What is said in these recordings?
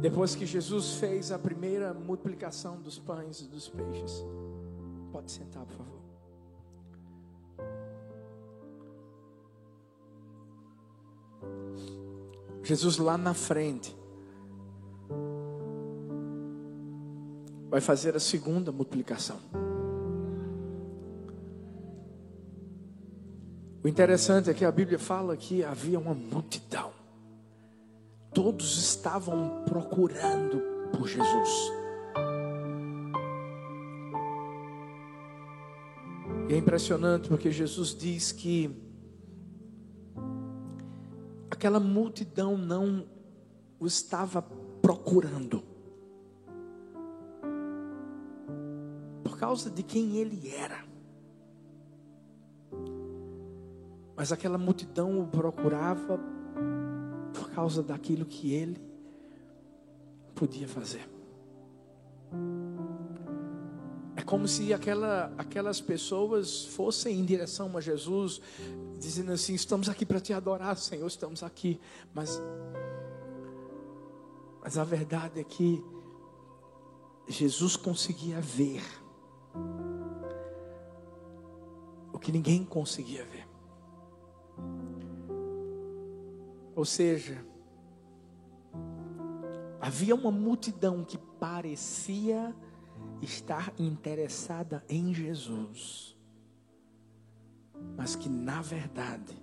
Depois que Jesus fez a primeira multiplicação dos pães e dos peixes. Pode sentar, por favor. Jesus lá na frente vai fazer a segunda multiplicação. O interessante é que a Bíblia fala que havia uma multidão. Todos estavam procurando por Jesus. E é impressionante porque Jesus diz que aquela multidão não o estava procurando. Por causa de quem ele era. Mas aquela multidão o procurava causa daquilo que ele podia fazer. É como se aquela, aquelas pessoas fossem em direção a Jesus, dizendo assim: Estamos aqui para te adorar, Senhor, estamos aqui. Mas, mas a verdade é que Jesus conseguia ver o que ninguém conseguia ver. Ou seja, havia uma multidão que parecia estar interessada em Jesus, mas que na verdade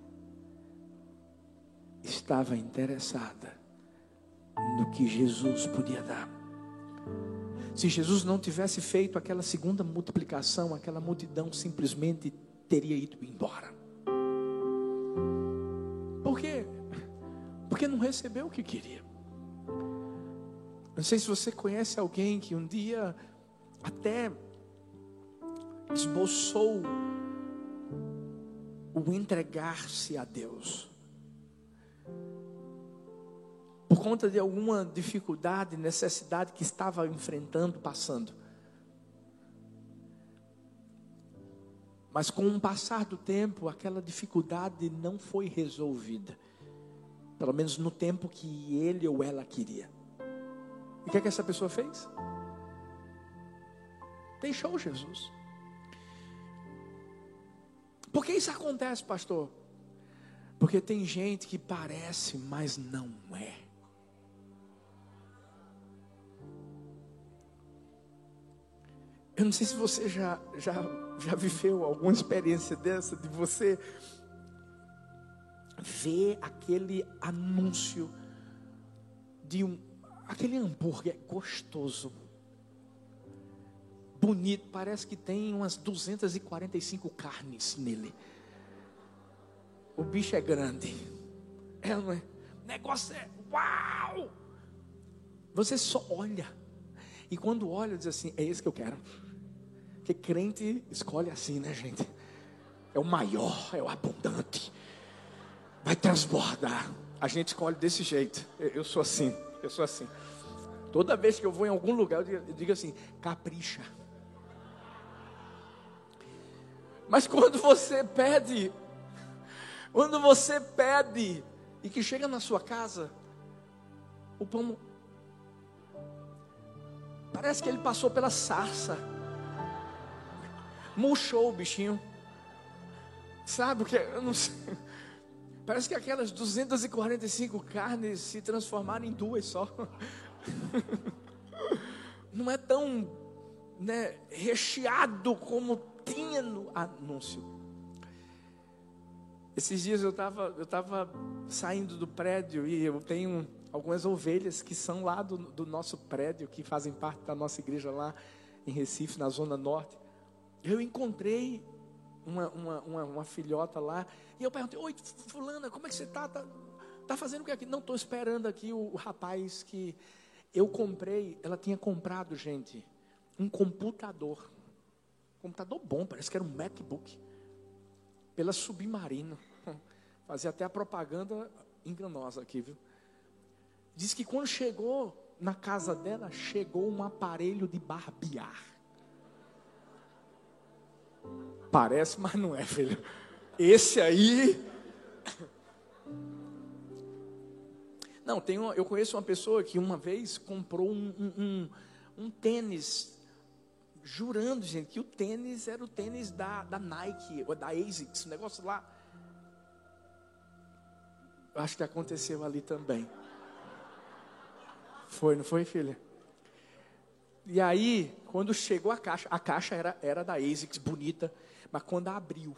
estava interessada no que Jesus podia dar. Se Jesus não tivesse feito aquela segunda multiplicação, aquela multidão simplesmente teria ido embora. Por quê? Porque não recebeu o que queria. Não sei se você conhece alguém que um dia até esboçou o entregar-se a Deus. Por conta de alguma dificuldade, necessidade que estava enfrentando, passando. Mas com o passar do tempo, aquela dificuldade não foi resolvida. Pelo menos no tempo que ele ou ela queria. E o que, é que essa pessoa fez? Deixou Jesus. Por que isso acontece, pastor? Porque tem gente que parece, mas não é. Eu não sei se você já, já, já viveu alguma experiência dessa, de você ver aquele anúncio de um aquele hambúrguer gostoso, bonito, parece que tem umas 245 carnes nele. O bicho é grande. É, não é? O negócio é uau! Você só olha. E quando olha, diz assim: é esse que eu quero. Porque crente escolhe assim, né, gente? É o maior, é o abundante vai transbordar. A gente escolhe desse jeito. Eu, sou assim, eu sou assim. Toda vez que eu vou em algum lugar, eu digo, assim: capricha. Mas quando você pede, quando você pede e que chega na sua casa, o pão parece que ele passou pela sarça, murchou o bichinho. Sabe o que? Eu não sei. Parece que aquelas 245 carnes se transformaram em duas só. Não é tão né, recheado como tinha no anúncio. Esses dias eu estava eu tava saindo do prédio e eu tenho algumas ovelhas que são lá do, do nosso prédio, que fazem parte da nossa igreja lá em Recife, na Zona Norte. Eu encontrei uma, uma, uma, uma filhota lá. E eu perguntei: Oi, Fulana, como é que você está? Está tá fazendo o que aqui? Não, estou esperando aqui o, o rapaz que eu comprei. Ela tinha comprado, gente, um computador. computador bom, parece que era um MacBook. Pela Submarino. Fazia até a propaganda enganosa aqui, viu? Diz que quando chegou na casa dela, chegou um aparelho de barbear. Parece, mas não é, filho. Esse aí. Não, tem uma, eu conheço uma pessoa que uma vez comprou um, um, um, um tênis, jurando, gente, que o tênis era o tênis da, da Nike ou da ASICS, o negócio lá. Acho que aconteceu ali também. Foi, não foi, filha? E aí, quando chegou a caixa, a caixa era, era da ASICS, bonita, mas quando abriu,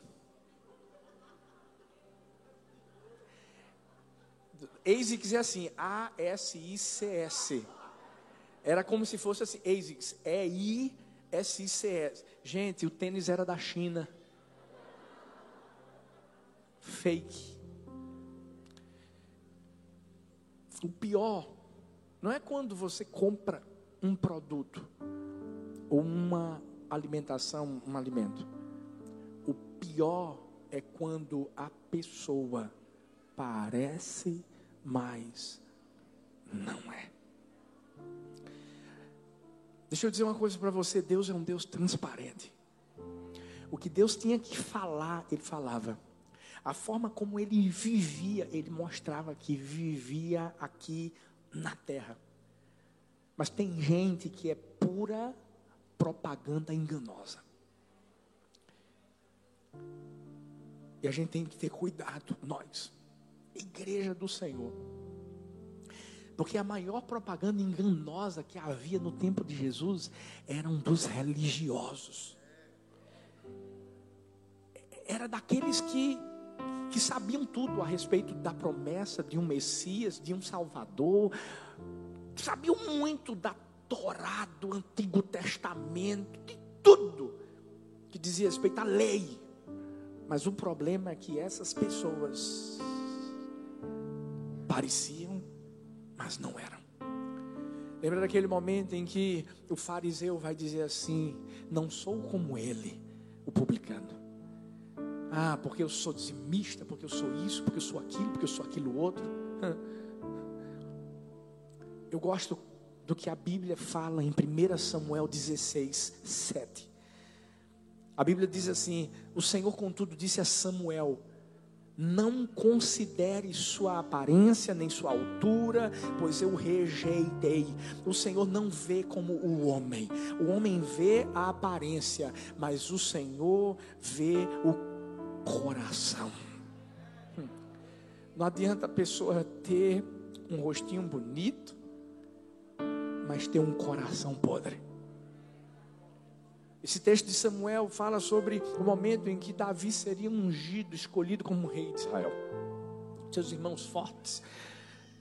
ASICS é assim, A-S-I-C-S. Era como se fosse assim, ASICS, E-I-S-I-C-S. Gente, o tênis era da China. Fake. O pior não é quando você compra um produto ou uma alimentação, um alimento. Pior é quando a pessoa parece mas não é. Deixa eu dizer uma coisa para você: Deus é um Deus transparente. O que Deus tinha que falar, Ele falava. A forma como Ele vivia, Ele mostrava que vivia aqui na terra. Mas tem gente que é pura propaganda enganosa. E a gente tem que ter cuidado, nós igreja do Senhor. Porque a maior propaganda enganosa que havia no tempo de Jesus eram dos religiosos. Era daqueles que, que sabiam tudo a respeito da promessa de um Messias, de um Salvador. Sabiam muito da Torá, do Antigo Testamento, de tudo que dizia respeito à lei. Mas o problema é que essas pessoas pareciam, mas não eram. Lembra daquele momento em que o fariseu vai dizer assim: Não sou como ele, o publicano. Ah, porque eu sou dizimista, porque eu sou isso, porque eu sou aquilo, porque eu sou aquilo outro. Eu gosto do que a Bíblia fala em 1 Samuel 16, 7. A Bíblia diz assim: O Senhor, contudo, disse a Samuel: não considere sua aparência nem sua altura, pois eu rejeitei. O Senhor não vê como o homem. O homem vê a aparência, mas o Senhor vê o coração. Hum. Não adianta a pessoa ter um rostinho bonito, mas ter um coração podre. Esse texto de Samuel fala sobre o momento em que Davi seria ungido, escolhido como rei de Israel. Seus irmãos fortes,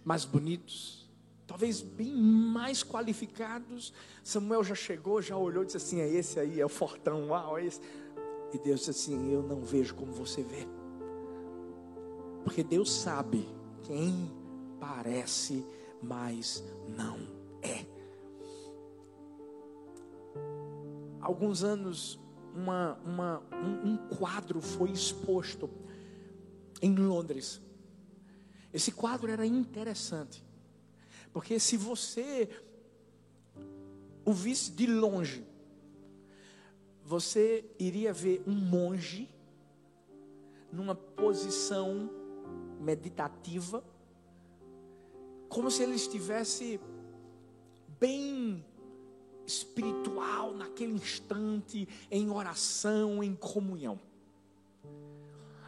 mais bonitos, talvez bem mais qualificados. Samuel já chegou, já olhou e disse assim: É esse aí, é o fortão, uau, é esse. E Deus disse assim: Eu não vejo como você vê. Porque Deus sabe quem parece, mas não alguns anos, uma, uma, um, um quadro foi exposto em Londres. Esse quadro era interessante, porque se você o visse de longe, você iria ver um monge numa posição meditativa, como se ele estivesse bem espiritual naquele instante, em oração, em comunhão.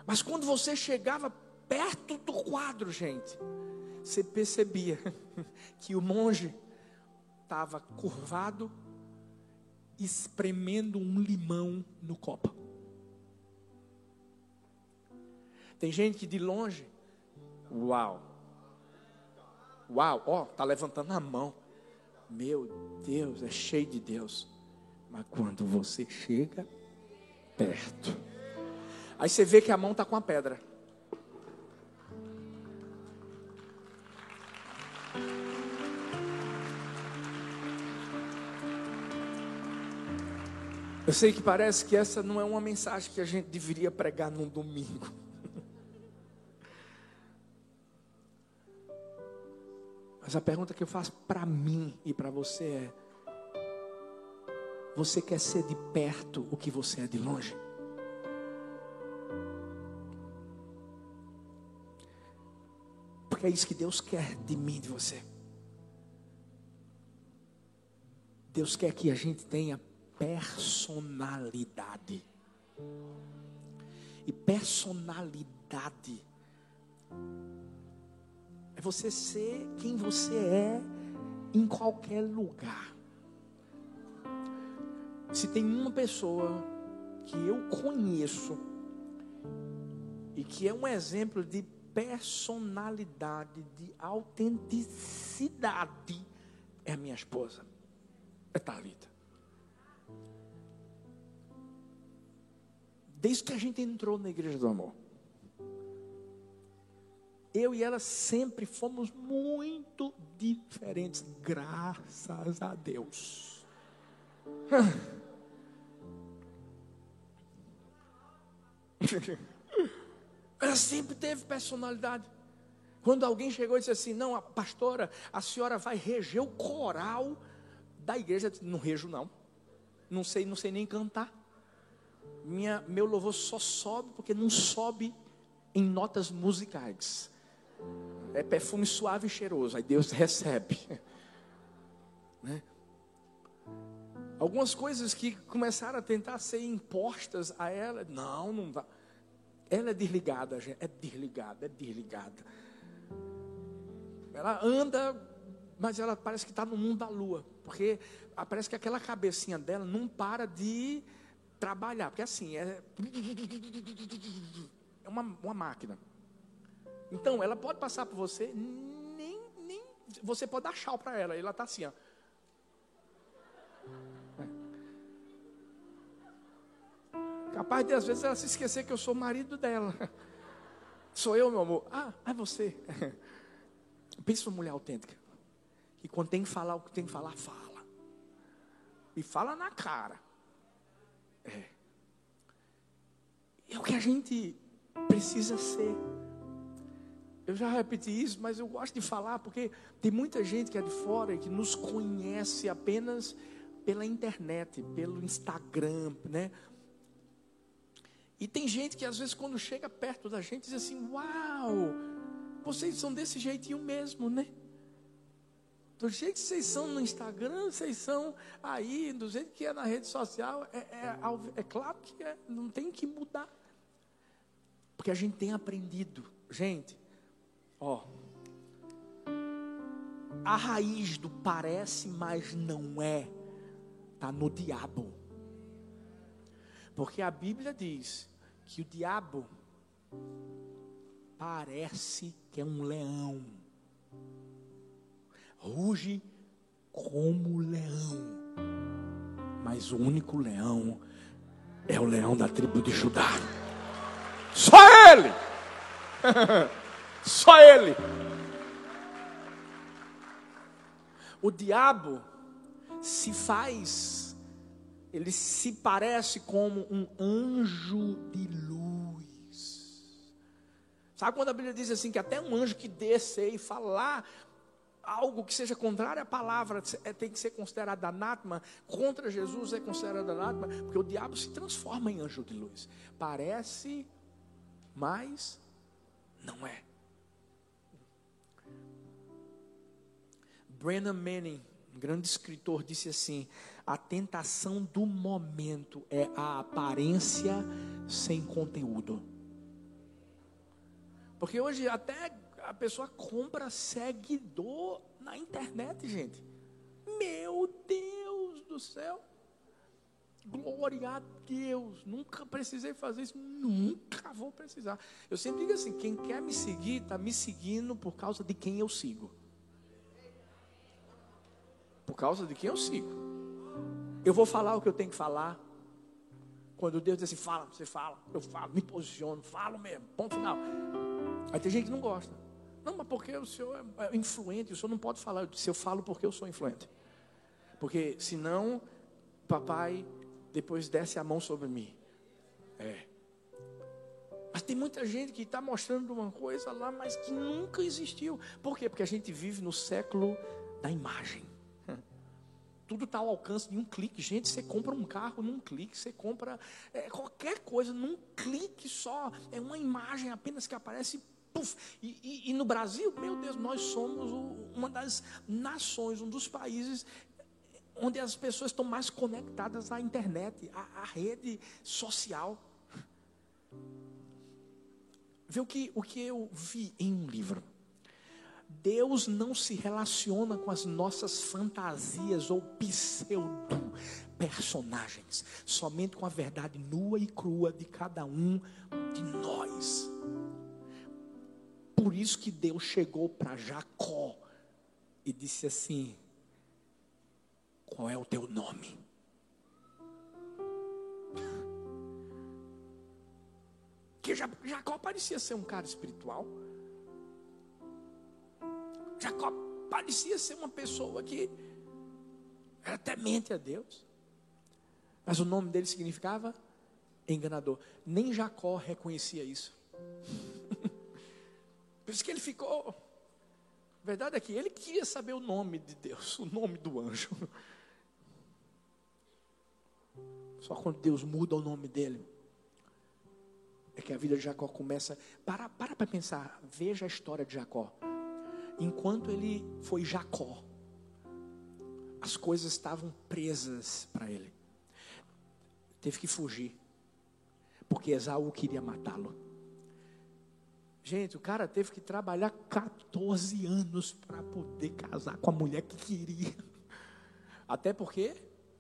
Mas quando você chegava perto do quadro, gente, você percebia que o monge estava curvado, espremendo um limão no copo. Tem gente que de longe, uau, uau, ó, tá levantando a mão. Meu Deus, é cheio de Deus. Mas quando você chega perto, aí você vê que a mão está com a pedra. Eu sei que parece que essa não é uma mensagem que a gente deveria pregar num domingo. Mas a pergunta que eu faço para mim e para você é: você quer ser de perto o que você é de longe? Porque é isso que Deus quer de mim, de você. Deus quer que a gente tenha personalidade. E personalidade é você ser quem você é em qualquer lugar. Se tem uma pessoa que eu conheço e que é um exemplo de personalidade, de autenticidade, é a minha esposa, é Talita. Desde que a gente entrou na igreja do amor, eu e ela sempre fomos muito diferentes, graças a Deus. Ela sempre teve personalidade. Quando alguém chegou e disse assim: Não, a pastora, a senhora vai reger o coral da igreja. Não rejo, não. Não sei, não sei nem cantar. Minha, meu louvor só sobe porque não sobe em notas musicais. É perfume suave e cheiroso. Aí Deus recebe. Né? Algumas coisas que começaram a tentar ser impostas a ela. Não, não dá. Ela é desligada, gente. É desligada, é desligada. Ela anda, mas ela parece que está no mundo da lua. Porque parece que aquela cabecinha dela não para de trabalhar. Porque assim, é, é uma, uma máquina. Então, ela pode passar por você, nem, nem você pode dar tchau para ela. Ela está assim, ó. Capaz de às vezes ela se esquecer que eu sou marido dela. Sou eu, meu amor. Ah, é você. Pensa uma mulher autêntica. Que quando tem que falar o que tem que falar, fala. E fala na cara. É. É o que a gente precisa ser. Eu já repeti isso, mas eu gosto de falar porque tem muita gente que é de fora e que nos conhece apenas pela internet, pelo Instagram, né? E tem gente que às vezes quando chega perto da gente diz assim: "Uau! Vocês são desse jeitinho mesmo, né?" Do jeito que vocês são no Instagram, vocês são aí, do jeito que é na rede social, é, é, é claro que é, não tem que mudar. Porque a gente tem aprendido. Gente, ó. A raiz do parece, mas não é, está no diabo. Porque a Bíblia diz que o diabo parece que é um leão, ruge como leão, mas o único leão é o leão da tribo de Judá. Só ele! Só ele! O diabo se faz ele se parece como um anjo de luz. Sabe quando a Bíblia diz assim que até um anjo que desce e falar algo que seja contrário à palavra é, tem que ser considerado anátema, contra Jesus é considerado anátema, porque o diabo se transforma em anjo de luz. Parece, mas não é. Brennan Manning, um grande escritor, disse assim: a tentação do momento é a aparência sem conteúdo. Porque hoje até a pessoa compra seguidor na internet, gente. Meu Deus do céu. Glória a Deus. Nunca precisei fazer isso. Nunca vou precisar. Eu sempre digo assim: quem quer me seguir, está me seguindo por causa de quem eu sigo. Por causa de quem eu sigo. Eu vou falar o que eu tenho que falar. Quando Deus diz assim, fala, você fala, eu falo, me posiciono, falo mesmo, ponto final. Aí tem gente que não gosta. Não, mas porque o senhor é influente, o senhor não pode falar. Se eu falo porque eu sou influente. Porque senão, papai depois desce a mão sobre mim. É. Mas tem muita gente que está mostrando uma coisa lá, mas que nunca existiu. Por quê? Porque a gente vive no século da imagem tudo está ao alcance de um clique. Gente, você compra um carro num clique, você compra é, qualquer coisa num clique só. É uma imagem apenas que aparece, pum, Puf, e, e, e, no Brasil, meu Deus, nós somos uma das nações, um dos países onde as pessoas estão mais conectadas à internet, à, à rede social. Vê o que, o que eu vi em um livro. Deus não se relaciona com as nossas fantasias ou pseudo personagens, somente com a verdade nua e crua de cada um de nós. Por isso que Deus chegou para Jacó e disse assim: Qual é o teu nome? Que Jacó parecia ser um cara espiritual. Jacó parecia ser uma pessoa que era temente a Deus. Mas o nome dele significava enganador. Nem Jacó reconhecia isso. Por isso que ele ficou. A verdade é que ele queria saber o nome de Deus, o nome do anjo. Só quando Deus muda o nome dele, é que a vida de Jacó começa. Para para para pensar, veja a história de Jacó. Enquanto ele foi Jacó, as coisas estavam presas para ele. Teve que fugir, porque Esaú queria matá-lo. Gente, o cara teve que trabalhar 14 anos para poder casar com a mulher que queria. Até porque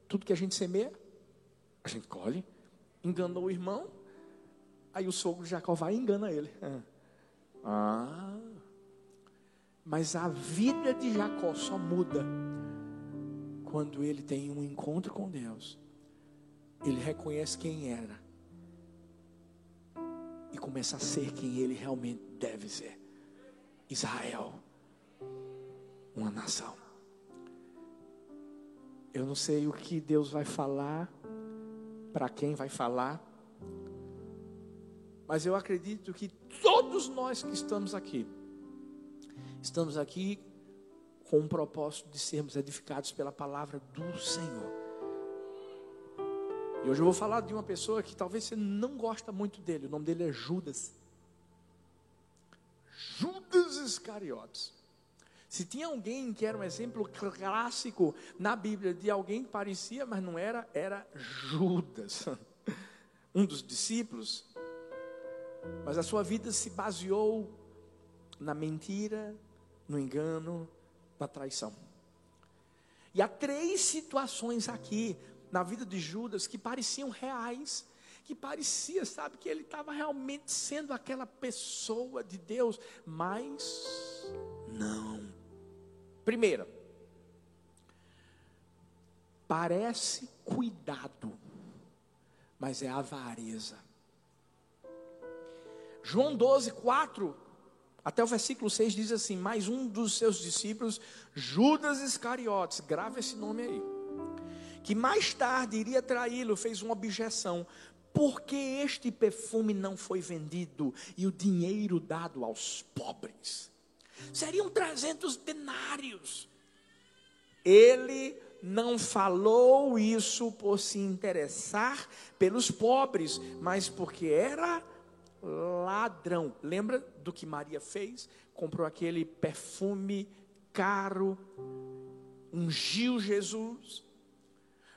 tudo que a gente semeia, a gente colhe. Enganou o irmão, aí o sogro de Jacó vai e engana ele. Ah. Mas a vida de Jacó só muda quando ele tem um encontro com Deus. Ele reconhece quem era e começa a ser quem ele realmente deve ser. Israel, uma nação. Eu não sei o que Deus vai falar, para quem vai falar, mas eu acredito que todos nós que estamos aqui, estamos aqui com o propósito de sermos edificados pela palavra do Senhor. E hoje eu vou falar de uma pessoa que talvez você não gosta muito dele. O nome dele é Judas. Judas Iscariotes. Se tinha alguém que era um exemplo clássico na Bíblia de alguém que parecia, mas não era, era Judas. Um dos discípulos. Mas a sua vida se baseou na mentira, no engano, na traição. E há três situações aqui na vida de Judas que pareciam reais, que parecia, sabe, que ele estava realmente sendo aquela pessoa de Deus, mas não. Primeira, parece cuidado, mas é avareza. João 12, 4, até o versículo 6 diz assim: Mais um dos seus discípulos, Judas Iscariotes, grava esse nome aí que mais tarde iria traí-lo, fez uma objeção. Por que este perfume não foi vendido e o dinheiro dado aos pobres? Seriam 300 denários. Ele não falou isso por se interessar pelos pobres, mas porque era ladrão. Lembra do que Maria fez? Comprou aquele perfume caro, ungiu Jesus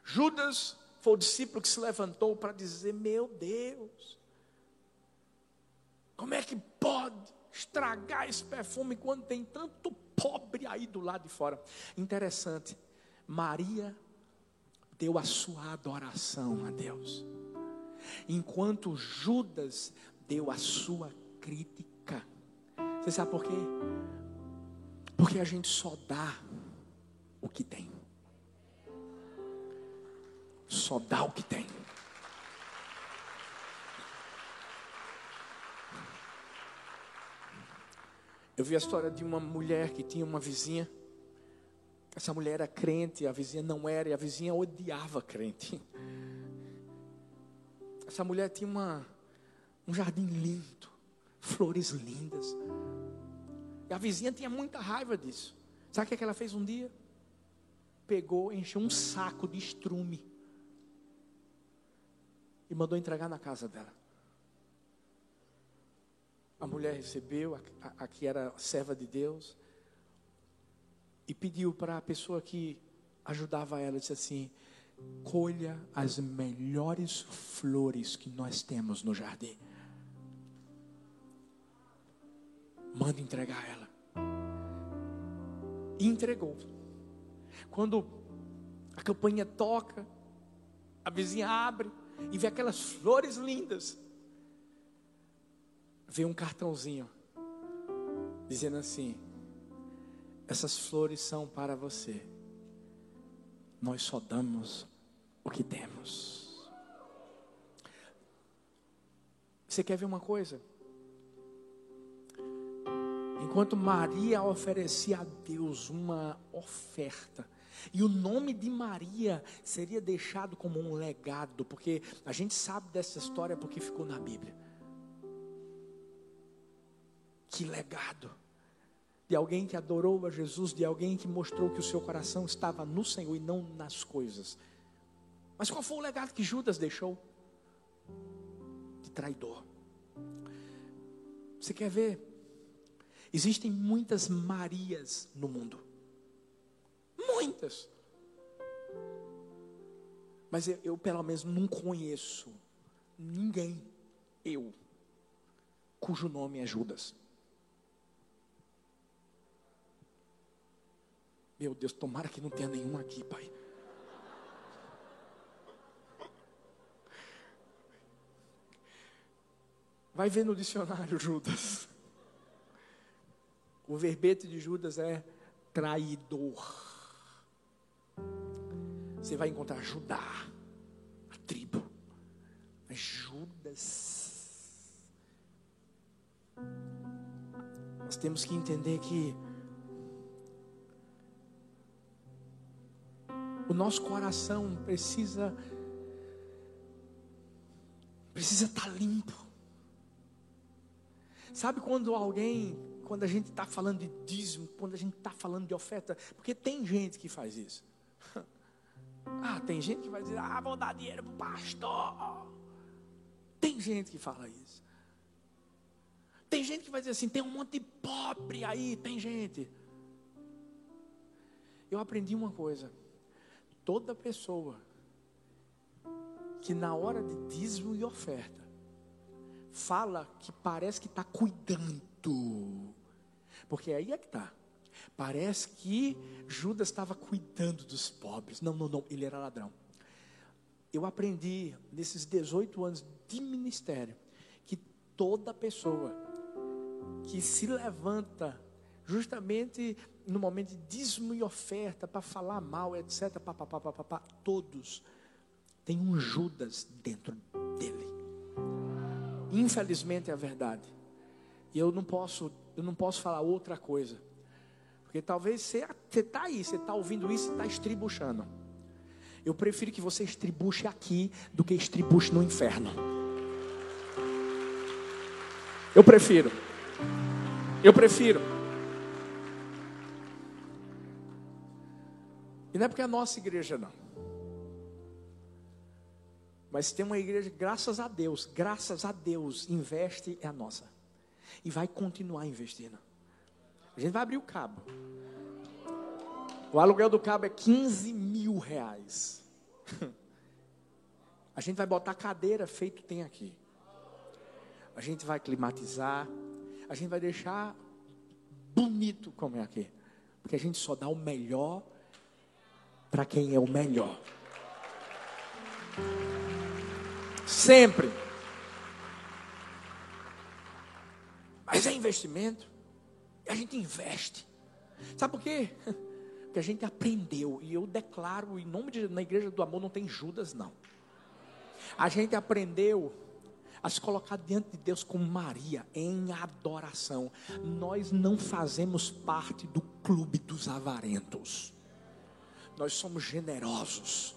Judas foi o discípulo que se levantou para dizer: Meu Deus, como é que pode estragar esse perfume quando tem tanto pobre aí do lado de fora? Interessante, Maria deu a sua adoração a Deus, enquanto Judas deu a sua crítica. Você sabe por quê? Porque a gente só dá o que tem só dá o que tem. Eu vi a história de uma mulher que tinha uma vizinha. Essa mulher era crente, a vizinha não era, e a vizinha odiava crente. Essa mulher tinha uma, um jardim lindo, flores lindas. E a vizinha tinha muita raiva disso. Sabe o que ela fez um dia? Pegou, encheu um saco de estrume e mandou entregar na casa dela. a mulher recebeu, a, a, a que era serva de Deus, e pediu para a pessoa que ajudava ela, disse assim: colha as melhores flores que nós temos no jardim. Manda entregar ela. E entregou. Quando a campanha toca, a vizinha abre e vê aquelas flores lindas. Vê um cartãozinho dizendo assim: essas flores são para você. Nós só damos o que temos. Você quer ver uma coisa? Enquanto Maria oferecia a Deus uma oferta, e o nome de Maria seria deixado como um legado, porque a gente sabe dessa história porque ficou na Bíblia. Que legado! De alguém que adorou a Jesus, de alguém que mostrou que o seu coração estava no Senhor e não nas coisas. Mas qual foi o legado que Judas deixou? De traidor. Você quer ver? Existem muitas Marias no mundo. Muitas. Mas eu, eu, pelo menos não conheço ninguém, eu, cujo nome é Judas. Meu Deus, tomara que não tenha nenhum aqui, Pai. Vai ver no dicionário Judas. O verbete de Judas é traidor você vai encontrar Judá, a tribo. Mas Judas. Nós temos que entender que o nosso coração precisa precisa estar tá limpo. Sabe quando alguém, quando a gente está falando de dízimo, quando a gente está falando de oferta, porque tem gente que faz isso. Ah, tem gente que vai dizer, ah, vou dar dinheiro para o pastor. Tem gente que fala isso. Tem gente que vai dizer assim, tem um monte de pobre aí, tem gente. Eu aprendi uma coisa. Toda pessoa que na hora de dízimo e oferta fala que parece que está cuidando. Porque aí é que está. Parece que Judas estava cuidando dos pobres. Não, não, não, ele era ladrão. Eu aprendi nesses 18 anos de ministério que toda pessoa que se levanta justamente no momento de dízimo e oferta para falar mal, etc, pá, pá, pá, pá, todos têm um Judas dentro dele. Infelizmente é a verdade. E eu não posso, eu não posso falar outra coisa. Porque talvez você está aí, você está ouvindo isso e está estribuchando. Eu prefiro que você estribuche aqui do que estribuche no inferno. Eu prefiro. Eu prefiro. E não é porque é a nossa igreja, não. Mas tem uma igreja, graças a Deus, graças a Deus, investe é a nossa. E vai continuar investindo. A gente vai abrir o cabo. O aluguel do cabo é 15 mil reais. A gente vai botar cadeira feito tem aqui. A gente vai climatizar. A gente vai deixar bonito como é aqui. Porque a gente só dá o melhor para quem é o melhor. Sempre. Mas é investimento. E a gente investe. Sabe por quê? Porque a gente aprendeu. E eu declaro, em nome de na igreja do amor não tem Judas, não. A gente aprendeu a se colocar diante de Deus como Maria, em adoração. Nós não fazemos parte do clube dos avarentos. Nós somos generosos.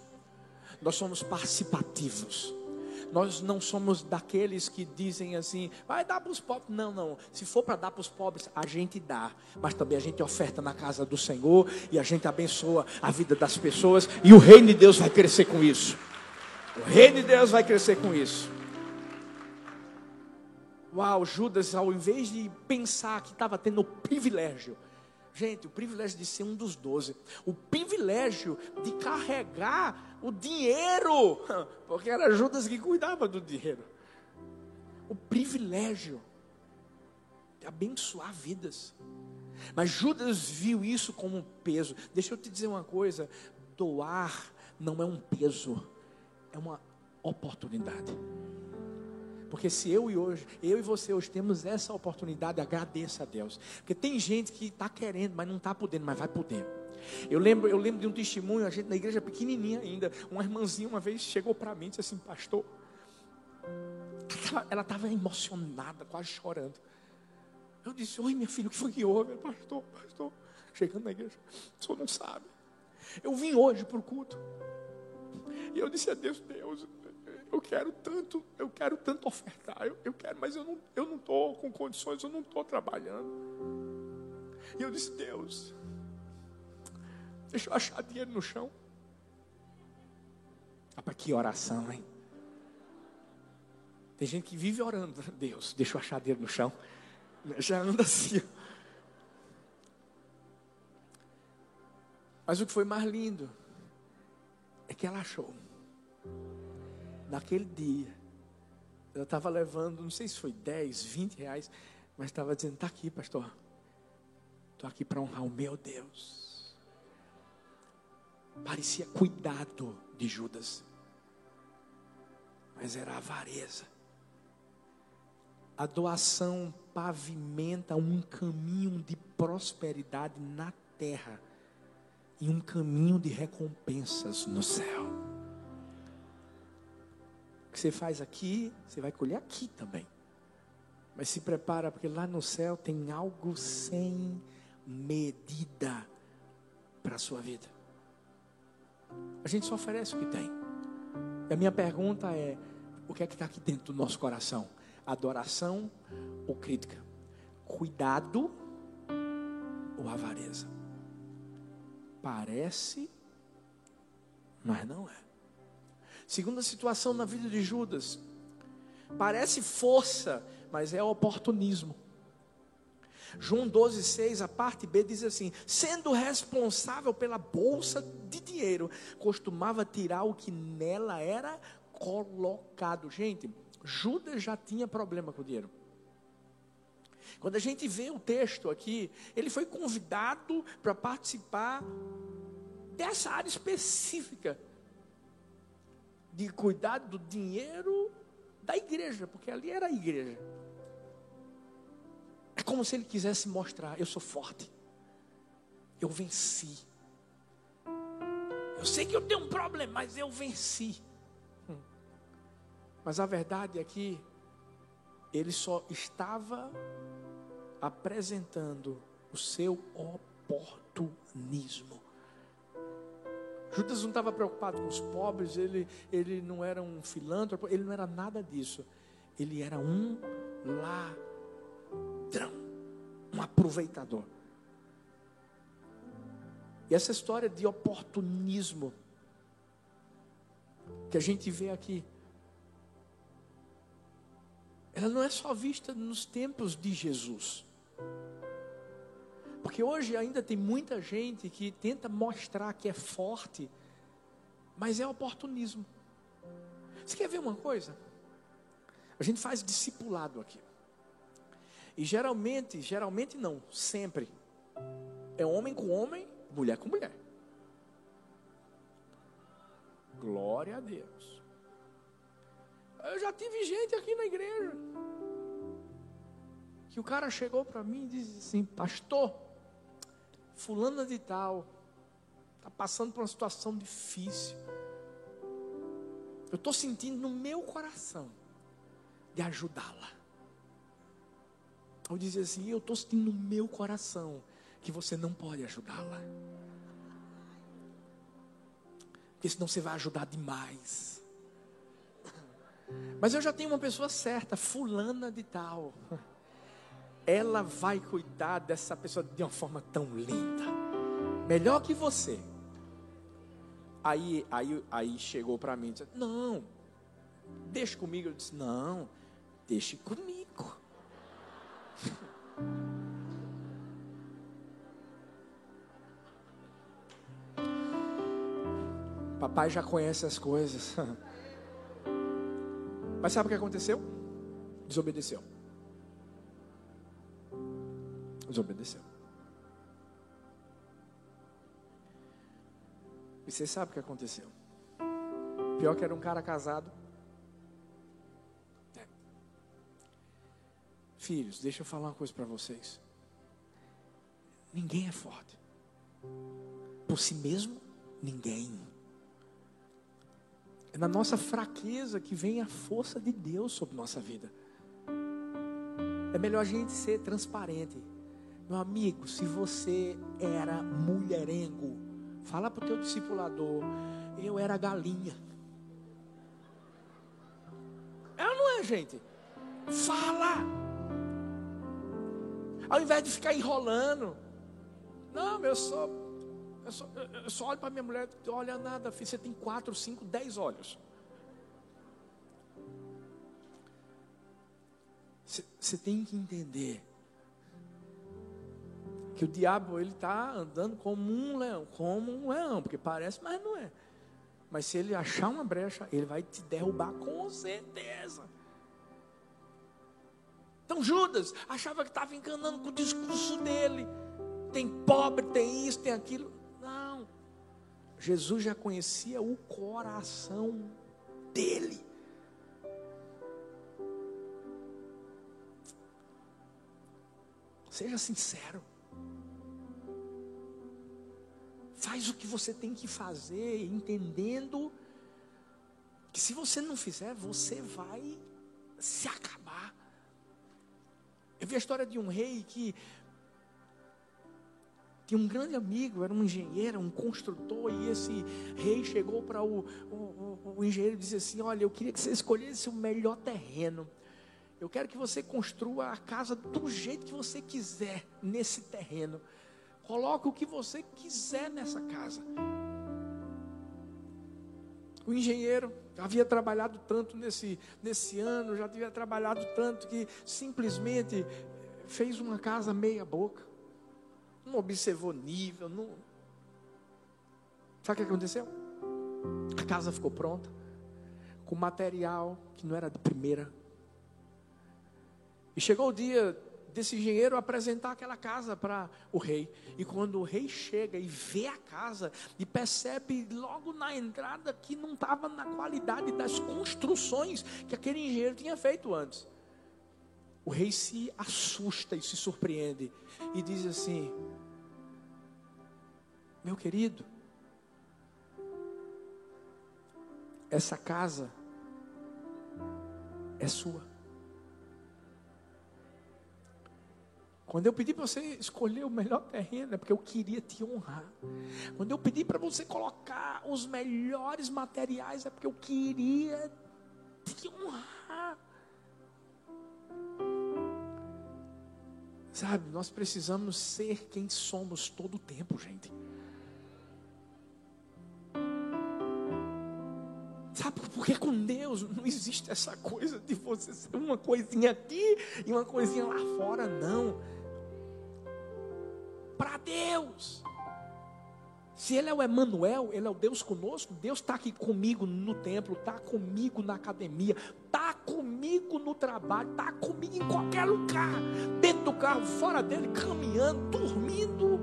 Nós somos participativos. Nós não somos daqueles que dizem assim, vai dar para os pobres. Não, não. Se for para dar para os pobres, a gente dá. Mas também a gente oferta na casa do Senhor e a gente abençoa a vida das pessoas. E o reino de Deus vai crescer com isso. O reino de Deus vai crescer com isso. Uau, Judas, ao invés de pensar que estava tendo o privilégio, gente, o privilégio de ser um dos doze, o privilégio de carregar o dinheiro, porque era Judas que cuidava do dinheiro, o privilégio de abençoar vidas. Mas Judas viu isso como um peso. Deixa eu te dizer uma coisa: doar não é um peso, é uma oportunidade. Porque se eu e hoje, eu e você hoje temos essa oportunidade, agradeça a Deus. Porque tem gente que está querendo, mas não está podendo, mas vai poder. Eu lembro, eu lembro de um testemunho, a gente na igreja pequenininha ainda, uma irmãzinha uma vez chegou para mim e disse assim, pastor, ela estava emocionada, quase chorando. Eu disse, oi minha filha, o que foi que houve? Pastor, pastor, chegando na igreja, o senhor não sabe. Eu vim hoje para o culto. E eu disse a Deus, Deus, eu quero tanto, eu quero tanto ofertar, eu, eu quero, mas eu não estou eu não com condições, eu não estou trabalhando. E eu disse, Deus, deixa eu achar dinheiro no chão. Ah, para que oração, hein? Tem gente que vive orando, Deus, deixa eu achar dinheiro no chão. Já anda assim. Mas o que foi mais lindo é que ela achou naquele dia, ela estava levando, não sei se foi 10, 20 reais, mas estava dizendo: está aqui, pastor. Estou aqui para honrar o meu Deus. Parecia cuidado de Judas, mas era avareza. A doação pavimenta um caminho de prosperidade na terra e um caminho de recompensas no céu que você faz aqui, você vai colher aqui também. Mas se prepara, porque lá no céu tem algo sem medida para a sua vida. A gente só oferece o que tem. E a minha pergunta é: o que é que está aqui dentro do nosso coração? Adoração ou crítica? Cuidado ou avareza? Parece, mas não é. Segunda situação na vida de Judas. Parece força, mas é oportunismo. João 12,6, a parte B diz assim: sendo responsável pela bolsa de dinheiro, costumava tirar o que nela era colocado. Gente, Judas já tinha problema com o dinheiro. Quando a gente vê o texto aqui, ele foi convidado para participar dessa área específica de cuidar do dinheiro da igreja, porque ali era a igreja. Como se ele quisesse mostrar: eu sou forte, eu venci. Eu sei que eu tenho um problema, mas eu venci. Hum. Mas a verdade é que ele só estava apresentando o seu oportunismo. Judas não estava preocupado com os pobres, ele, ele não era um filântropo, ele não era nada disso. Ele era um ladrão, um aproveitador. E essa história de oportunismo que a gente vê aqui, ela não é só vista nos tempos de Jesus. Porque hoje ainda tem muita gente que tenta mostrar que é forte, mas é oportunismo. Você quer ver uma coisa? A gente faz discipulado aqui. E geralmente, geralmente não, sempre. É homem com homem, mulher com mulher. Glória a Deus. Eu já tive gente aqui na igreja que o cara chegou para mim e disse assim: Pastor, fulana de tal está passando por uma situação difícil. Eu estou sentindo no meu coração de ajudá-la. Eu dizia assim: Eu estou sentindo no meu coração que você não pode ajudá-la. Porque senão você vai ajudar demais. Mas eu já tenho uma pessoa certa, fulana de tal ela vai cuidar dessa pessoa de uma forma tão linda, melhor que você. Aí, aí, aí chegou para mim e disse: Não, deixa comigo. Eu disse: Não, deixe comigo. Papai já conhece as coisas. Mas sabe o que aconteceu? Desobedeceu. Desobedeceu. E você sabe o que aconteceu? Pior que era um cara casado. Filhos, deixa eu falar uma coisa para vocês. Ninguém é forte. Por si mesmo, ninguém. É na nossa fraqueza que vem a força de Deus sobre nossa vida. É melhor a gente ser transparente. Meu amigo, se você era mulherengo, fala para o teu discipulador, eu era galinha. É ou não é, gente? Fala. Ao invés de ficar enrolando. Não, eu sou eu só, eu só olho para minha mulher, olha nada, filho, você tem quatro, cinco, dez olhos. Você tem que entender que o diabo ele está andando como um leão, como um leão, porque parece, mas não é. Mas se ele achar uma brecha, ele vai te derrubar com certeza. Então Judas achava que estava enganando com o discurso dele. Tem pobre, tem isso, tem aquilo. Jesus já conhecia o coração dele. Seja sincero. Faz o que você tem que fazer, entendendo que se você não fizer, você vai se acabar. Eu vi a história de um rei que tinha um grande amigo, era um engenheiro, um construtor, e esse rei chegou para o, o, o, engenheiro e disse assim: Olha, eu queria que você escolhesse o melhor terreno. Eu quero que você construa a casa do jeito que você quiser nesse terreno. Coloque o que você quiser nessa casa. O engenheiro havia trabalhado tanto nesse, nesse ano, já havia trabalhado tanto que simplesmente fez uma casa meia boca não observou nível, não. Sabe o que aconteceu? A casa ficou pronta, com material que não era de primeira. E chegou o dia desse engenheiro apresentar aquela casa para o rei. E quando o rei chega e vê a casa e percebe logo na entrada que não estava na qualidade das construções que aquele engenheiro tinha feito antes. O rei se assusta e se surpreende e diz assim: Meu querido, essa casa é sua. Quando eu pedi para você escolher o melhor terreno, é porque eu queria te honrar. Quando eu pedi para você colocar os melhores materiais, é porque eu queria te honrar. Sabe, nós precisamos ser quem somos todo o tempo, gente. Sabe, porque com Deus não existe essa coisa de você ser uma coisinha aqui e uma coisinha lá fora, não. Para Deus. Se Ele é o Emanuel, Ele é o Deus conosco, Deus está aqui comigo no templo, está comigo na academia, está comigo no trabalho, está comigo em qualquer lugar, dentro do carro, fora dele, caminhando, dormindo,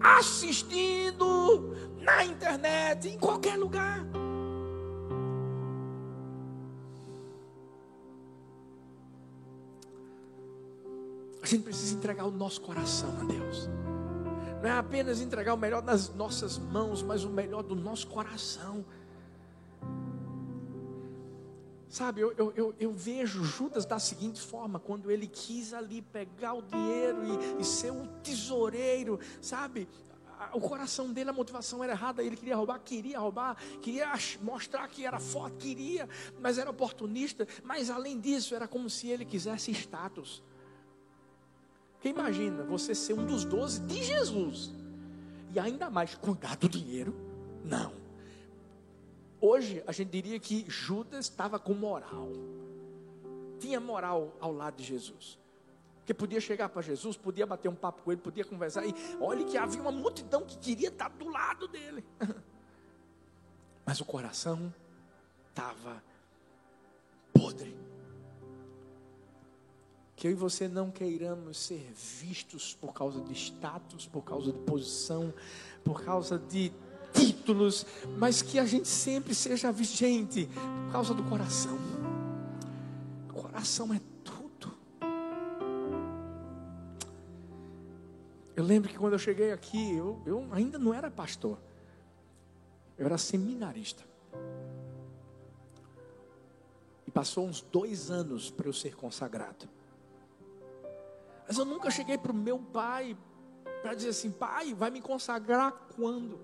assistindo, na internet, em qualquer lugar. A gente precisa entregar o nosso coração a Deus. Não é apenas entregar o melhor das nossas mãos, mas o melhor do nosso coração. Sabe, eu, eu, eu, eu, vejo Judas da seguinte forma: quando ele quis ali pegar o dinheiro e, e ser um tesoureiro, sabe? O coração dele, a motivação era errada. Ele queria roubar, queria roubar, queria mostrar que era forte, queria, mas era oportunista. Mas além disso, era como se ele quisesse status. Porque imagina você ser um dos doze de Jesus. E ainda mais cuidar do dinheiro. Não. Hoje a gente diria que Judas estava com moral. Tinha moral ao lado de Jesus. Porque podia chegar para Jesus, podia bater um papo com ele, podia conversar. E olha que havia uma multidão que queria estar do lado dele. Mas o coração estava podre. Que eu e você não queiramos ser vistos por causa de status, por causa de posição, por causa de títulos, mas que a gente sempre seja vigente por causa do coração. O coração é tudo. Eu lembro que quando eu cheguei aqui, eu, eu ainda não era pastor, eu era seminarista. E passou uns dois anos para eu ser consagrado. Mas eu nunca cheguei para o meu pai para dizer assim: pai, vai me consagrar quando?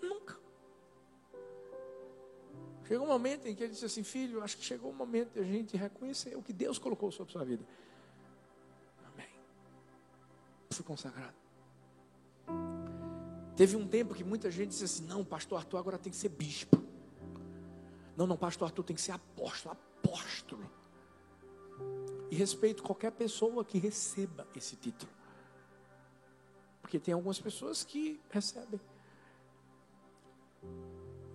Nunca. Chegou um momento em que ele disse assim: Filho, acho que chegou o momento de a gente reconhecer o que Deus colocou sobre a sua vida. Amém. Fui consagrado. Teve um tempo que muita gente disse assim: Não, pastor Arthur agora tem que ser bispo. Não, não, pastor Arthur tem que ser apóstolo, apóstolo. Respeito qualquer pessoa que receba esse título. Porque tem algumas pessoas que recebem.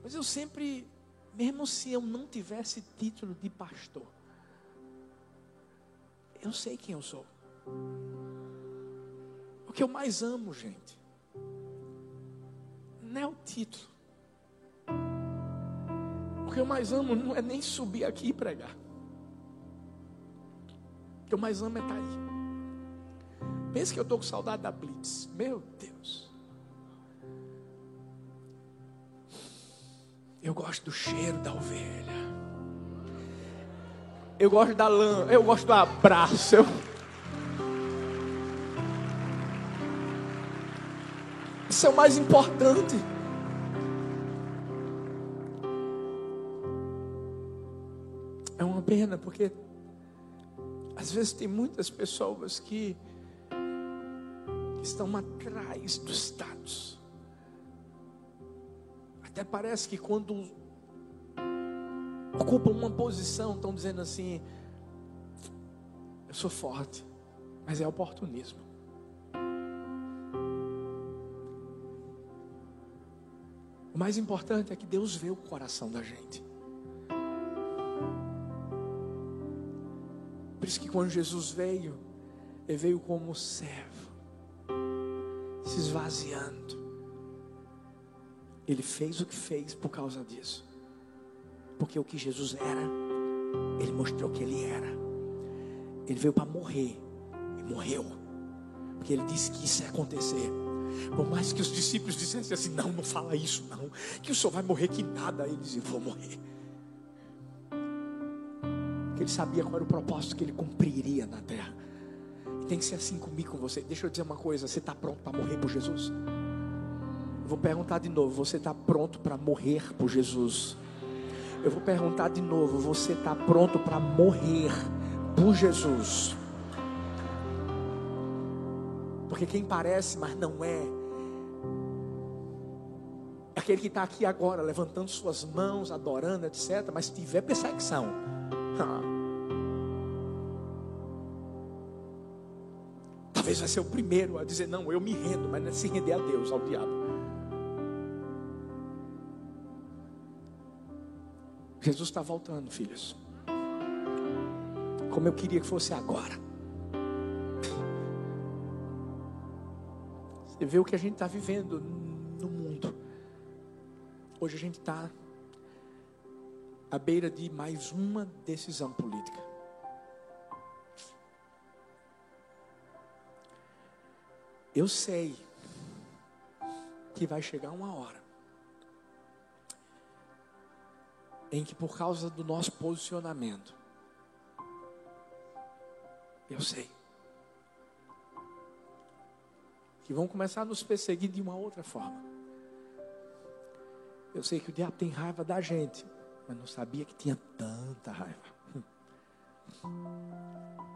Mas eu sempre, mesmo se eu não tivesse título de pastor, eu sei quem eu sou. O que eu mais amo, gente, não é o título. O que eu mais amo não é nem subir aqui e pregar. Que eu mais amo é estar aí. Pensa que eu estou com saudade da Blitz. Meu Deus. Eu gosto do cheiro da ovelha. Eu gosto da lã, eu gosto do abraço. Eu... Isso é o mais importante. É uma pena porque às vezes tem muitas pessoas que estão atrás do status. Até parece que quando ocupam uma posição, estão dizendo assim: eu sou forte, mas é oportunismo. O mais importante é que Deus vê o coração da gente. Por isso que quando Jesus veio, ele veio como servo, se esvaziando. Ele fez o que fez por causa disso. Porque o que Jesus era, ele mostrou que ele era. Ele veio para morrer e morreu. Porque ele disse que isso ia acontecer. Por mais que os discípulos dissessem assim: não, não fala isso, não. Que o senhor vai morrer, que nada. Ele dizia: vou morrer. Ele sabia qual era o propósito que ele cumpriria na terra. E tem que ser assim comigo, com você. Deixa eu dizer uma coisa: você está pronto para morrer por Jesus? Eu vou perguntar de novo: você está pronto para morrer por Jesus? Eu vou perguntar de novo: você está pronto para morrer por Jesus? Porque quem parece, mas não é, é aquele que está aqui agora, levantando suas mãos, adorando, etc. Mas tiver perseguição, vai ser o primeiro a dizer: Não, eu me rendo, mas não é se render a Deus, ao diabo. Jesus está voltando, filhos. Como eu queria que fosse agora. Você vê o que a gente está vivendo no mundo. Hoje a gente está à beira de mais uma decisão política. Eu sei que vai chegar uma hora em que por causa do nosso posicionamento, eu sei, que vão começar a nos perseguir de uma outra forma. Eu sei que o diabo tem raiva da gente, mas não sabia que tinha tanta raiva.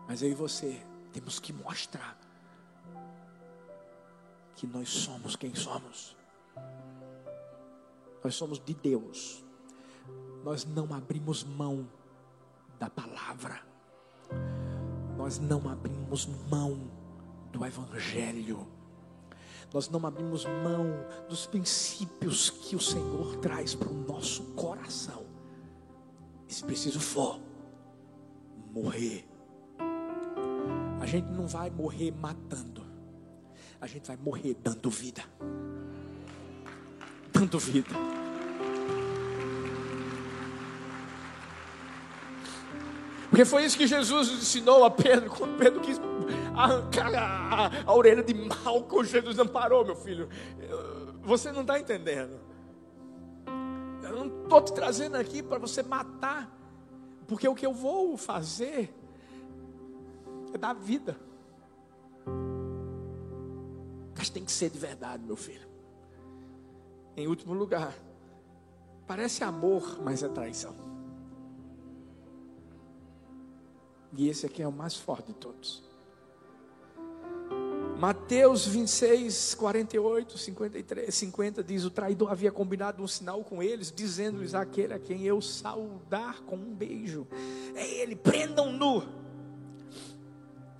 Mas eu e você temos que mostrar que nós somos quem somos. Nós somos de Deus nós não abrimos mão da palavra. nós não abrimos mão do Evangelho. Nós não abrimos mão dos princípios que o Senhor traz para o nosso coração. E se preciso for, morrer. A gente não vai morrer matando, a gente vai morrer dando vida. Dando vida. Porque foi isso que Jesus ensinou a Pedro, quando Pedro quis arrancar a, a orelha de Malco, Jesus não parou, meu filho. Você não está entendendo. Eu não estou te trazendo aqui para você matar, porque o que eu vou fazer é dar vida. Mas tem que ser de verdade, meu filho. Em último lugar, parece amor, mas é traição. E esse aqui é o mais forte de todos. Mateus 26, 48, 53, 50 diz: O traidor havia combinado um sinal com eles, dizendo-lhes: Aquele a quem eu saudar com um beijo, é ele, prendam-no.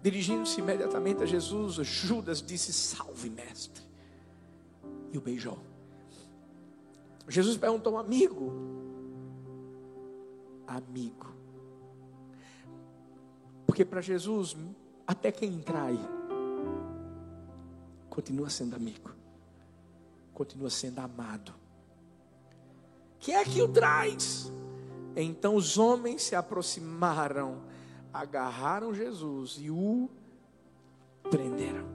Dirigindo-se imediatamente a Jesus, Judas disse: Salve, mestre. E o beijou. Jesus perguntou: Amigo, amigo, porque para Jesus, até quem trai, continua sendo amigo, continua sendo amado. Quem é que o traz? Então os homens se aproximaram, agarraram Jesus e o prenderam.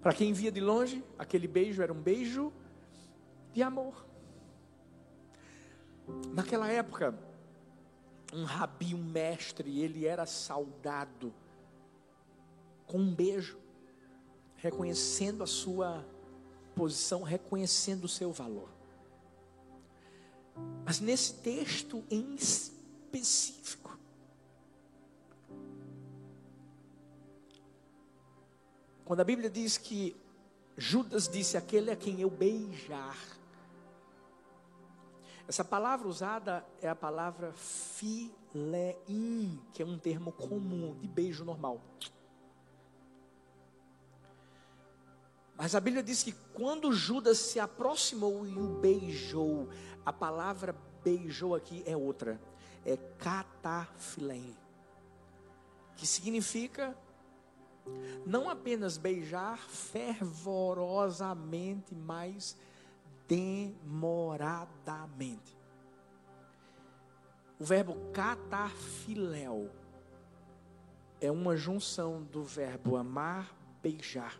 Para quem via de longe, aquele beijo era um beijo de amor. Naquela época, um rabi, um mestre, ele era saudado com um beijo, reconhecendo a sua posição, reconhecendo o seu valor. Mas nesse texto em específico, quando a Bíblia diz que Judas disse: Aquele a quem eu beijar, essa palavra usada é a palavra fileim, que é um termo comum de beijo normal. Mas a Bíblia diz que quando Judas se aproximou e o beijou, a palavra beijou aqui é outra, é catafilém, que significa não apenas beijar fervorosamente, mas demoradamente. O verbo catafiléu é uma junção do verbo amar, beijar.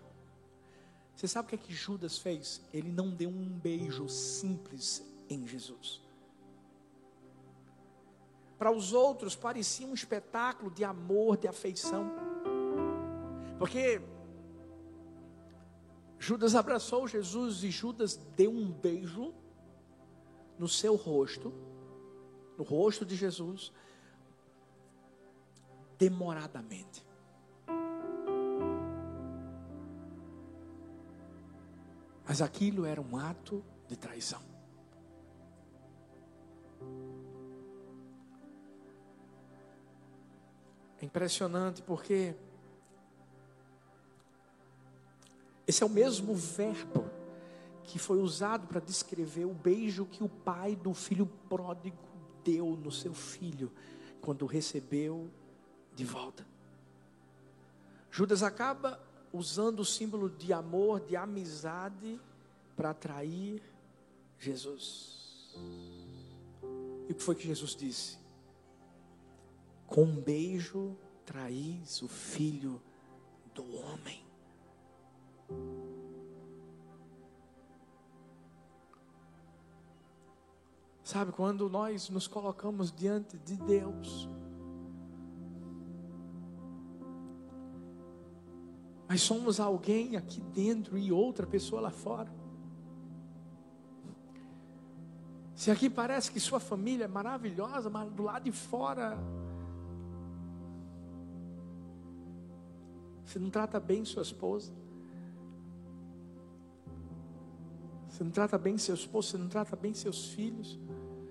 Você sabe o que é que Judas fez? Ele não deu um beijo simples em Jesus. Para os outros parecia um espetáculo de amor, de afeição. Porque Judas abraçou Jesus e Judas deu um beijo no seu rosto, no rosto de Jesus, demoradamente. Mas aquilo era um ato de traição. É impressionante porque Esse é o mesmo verbo que foi usado para descrever o beijo que o pai do filho pródigo deu no seu filho quando o recebeu de volta. Judas acaba usando o símbolo de amor, de amizade, para atrair Jesus. E o que foi que Jesus disse? Com um beijo traís o filho do homem. Sabe, quando nós nos colocamos diante de Deus, mas somos alguém aqui dentro e outra pessoa lá fora. Se aqui parece que sua família é maravilhosa, mas do lado de fora você não trata bem sua esposa. Você não trata bem seu esposo, você não trata bem seus filhos.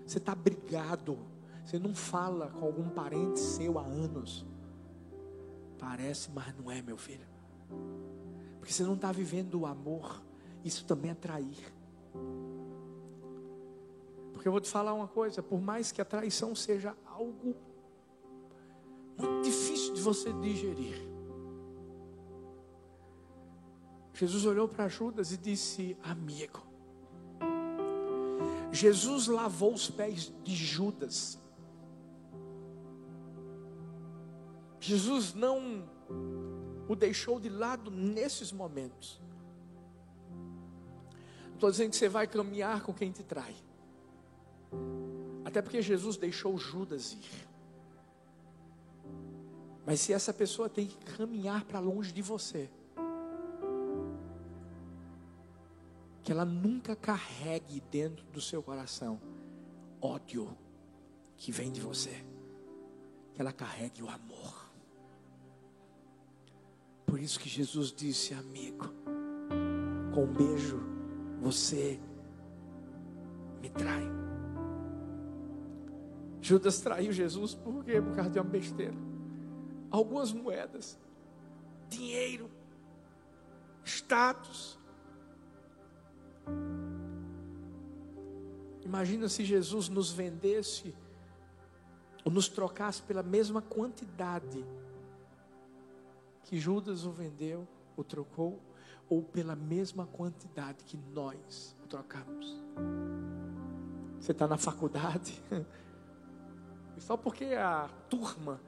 Você está brigado. Você não fala com algum parente seu há anos. Parece, mas não é, meu filho. Porque você não está vivendo o amor. Isso também é trair. Porque eu vou te falar uma coisa: por mais que a traição seja algo muito difícil de você digerir, Jesus olhou para Judas e disse: Amigo, Jesus lavou os pés de Judas. Jesus não o deixou de lado nesses momentos. Estou dizendo que você vai caminhar com quem te trai. Até porque Jesus deixou Judas ir. Mas se essa pessoa tem que caminhar para longe de você, que ela nunca carregue dentro do seu coração ódio que vem de você, que ela carregue o amor. Por isso que Jesus disse, amigo, com um beijo você me trai. Judas traiu Jesus por quê? Por causa de uma besteira. Algumas moedas, dinheiro, status. Imagina se Jesus nos vendesse ou nos trocasse pela mesma quantidade que Judas o vendeu, o trocou, ou pela mesma quantidade que nós o trocamos. Você está na faculdade, só porque a turma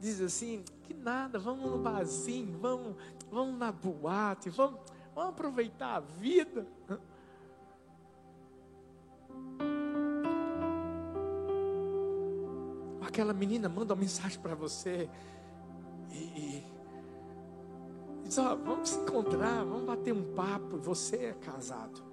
diz assim, que nada, vamos no barzinho, vamos, vamos na boate, vamos, vamos aproveitar a vida. Aquela menina manda uma mensagem para você e, e diz: ó, vamos se encontrar, vamos bater um papo. Você é casado.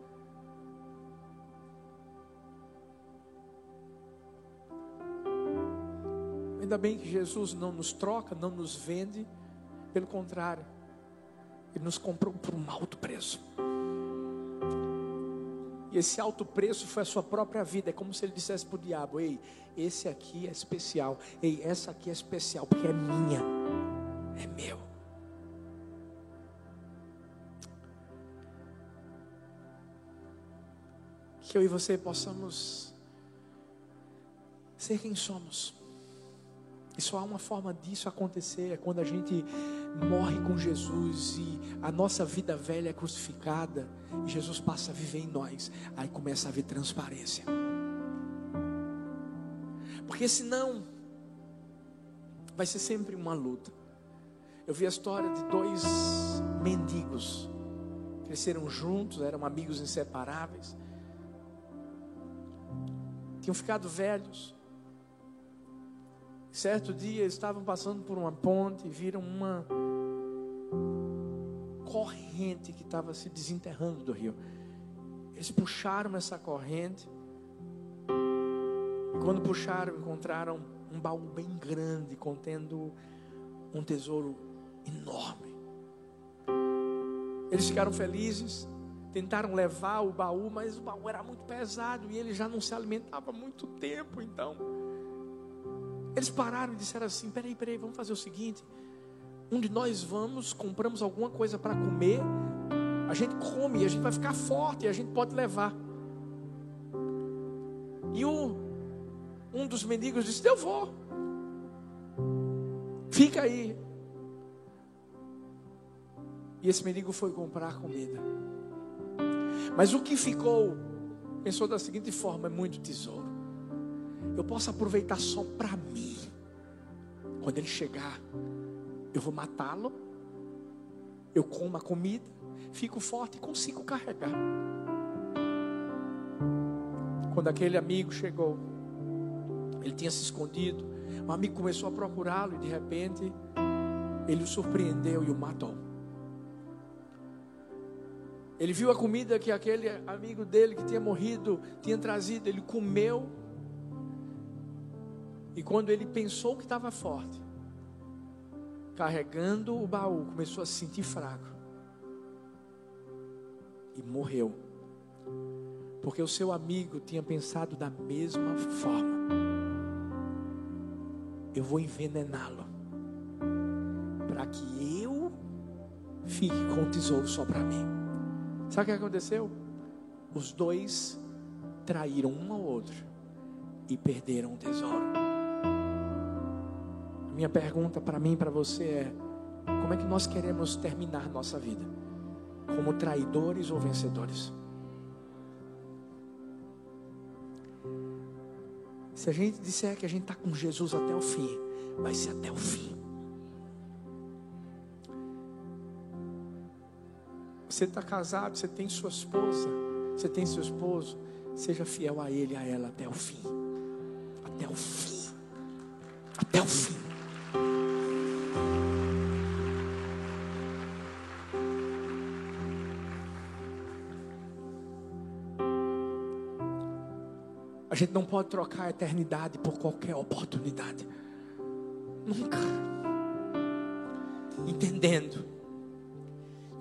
Ainda bem que Jesus não nos troca, não nos vende, pelo contrário, Ele nos comprou por um alto preço. E esse alto preço foi a sua própria vida. É como se ele dissesse para o diabo: Ei, esse aqui é especial. Ei, essa aqui é especial, porque é minha, é meu. Que eu e você possamos ser quem somos. E só há uma forma disso acontecer é quando a gente morre com Jesus e a nossa vida velha é crucificada e Jesus passa a viver em nós. Aí começa a haver transparência. Porque senão vai ser sempre uma luta. Eu vi a história de dois mendigos. Cresceram juntos, eram amigos inseparáveis. Tinham ficado velhos. Certo dia estavam passando por uma ponte e viram uma corrente que estava se desenterrando do rio. Eles puxaram essa corrente. E quando puxaram, encontraram um baú bem grande contendo um tesouro enorme. Eles ficaram felizes, tentaram levar o baú, mas o baú era muito pesado e ele já não se alimentava há muito tempo, então eles pararam e disseram assim: peraí, peraí, vamos fazer o seguinte. Um de nós vamos, compramos alguma coisa para comer, a gente come a gente vai ficar forte a gente pode levar. E o, um dos mendigos disse: Eu vou. Fica aí. E esse mendigo foi comprar comida. Mas o que ficou, pensou da seguinte forma: é muito tesouro eu posso aproveitar só para mim. Quando ele chegar, eu vou matá-lo, eu como a comida, fico forte e consigo carregar. Quando aquele amigo chegou, ele tinha se escondido, o amigo começou a procurá-lo e de repente ele o surpreendeu e o matou. Ele viu a comida que aquele amigo dele que tinha morrido tinha trazido, ele comeu e quando ele pensou que estava forte, carregando o baú, começou a se sentir fraco. E morreu. Porque o seu amigo tinha pensado da mesma forma. Eu vou envenená-lo para que eu fique com o tesouro só para mim. Sabe o que aconteceu? Os dois traíram um ao outro e perderam o tesouro. Minha pergunta para mim e para você é: como é que nós queremos terminar nossa vida? Como traidores ou vencedores? Se a gente disser que a gente está com Jesus até o fim, vai ser até o fim. Você está casado, você tem sua esposa, você tem seu esposo, seja fiel a ele e a ela até o fim. Até o fim. Até o fim. A gente não pode trocar a eternidade por qualquer oportunidade. Nunca. Entendendo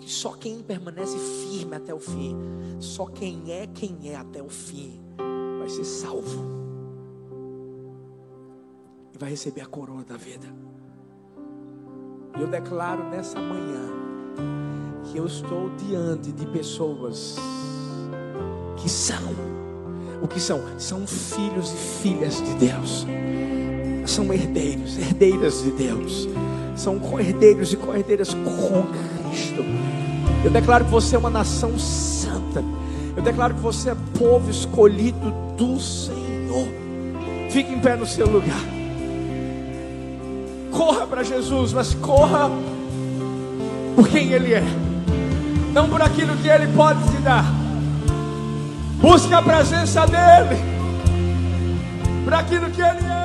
que só quem permanece firme até o fim, só quem é quem é até o fim, vai ser salvo e vai receber a coroa da vida. Eu declaro nessa manhã que eu estou diante de pessoas que são o que são? São filhos e filhas de Deus. São herdeiros, herdeiras de Deus. São herdeiros e co-herdeiras com Cristo. Eu declaro que você é uma nação santa. Eu declaro que você é povo escolhido do Senhor. Fique em pé no seu lugar. Corra para Jesus, mas corra por quem Ele é, não por aquilo que Ele pode te dar. Busque a presença dEle, para aquilo que Ele é.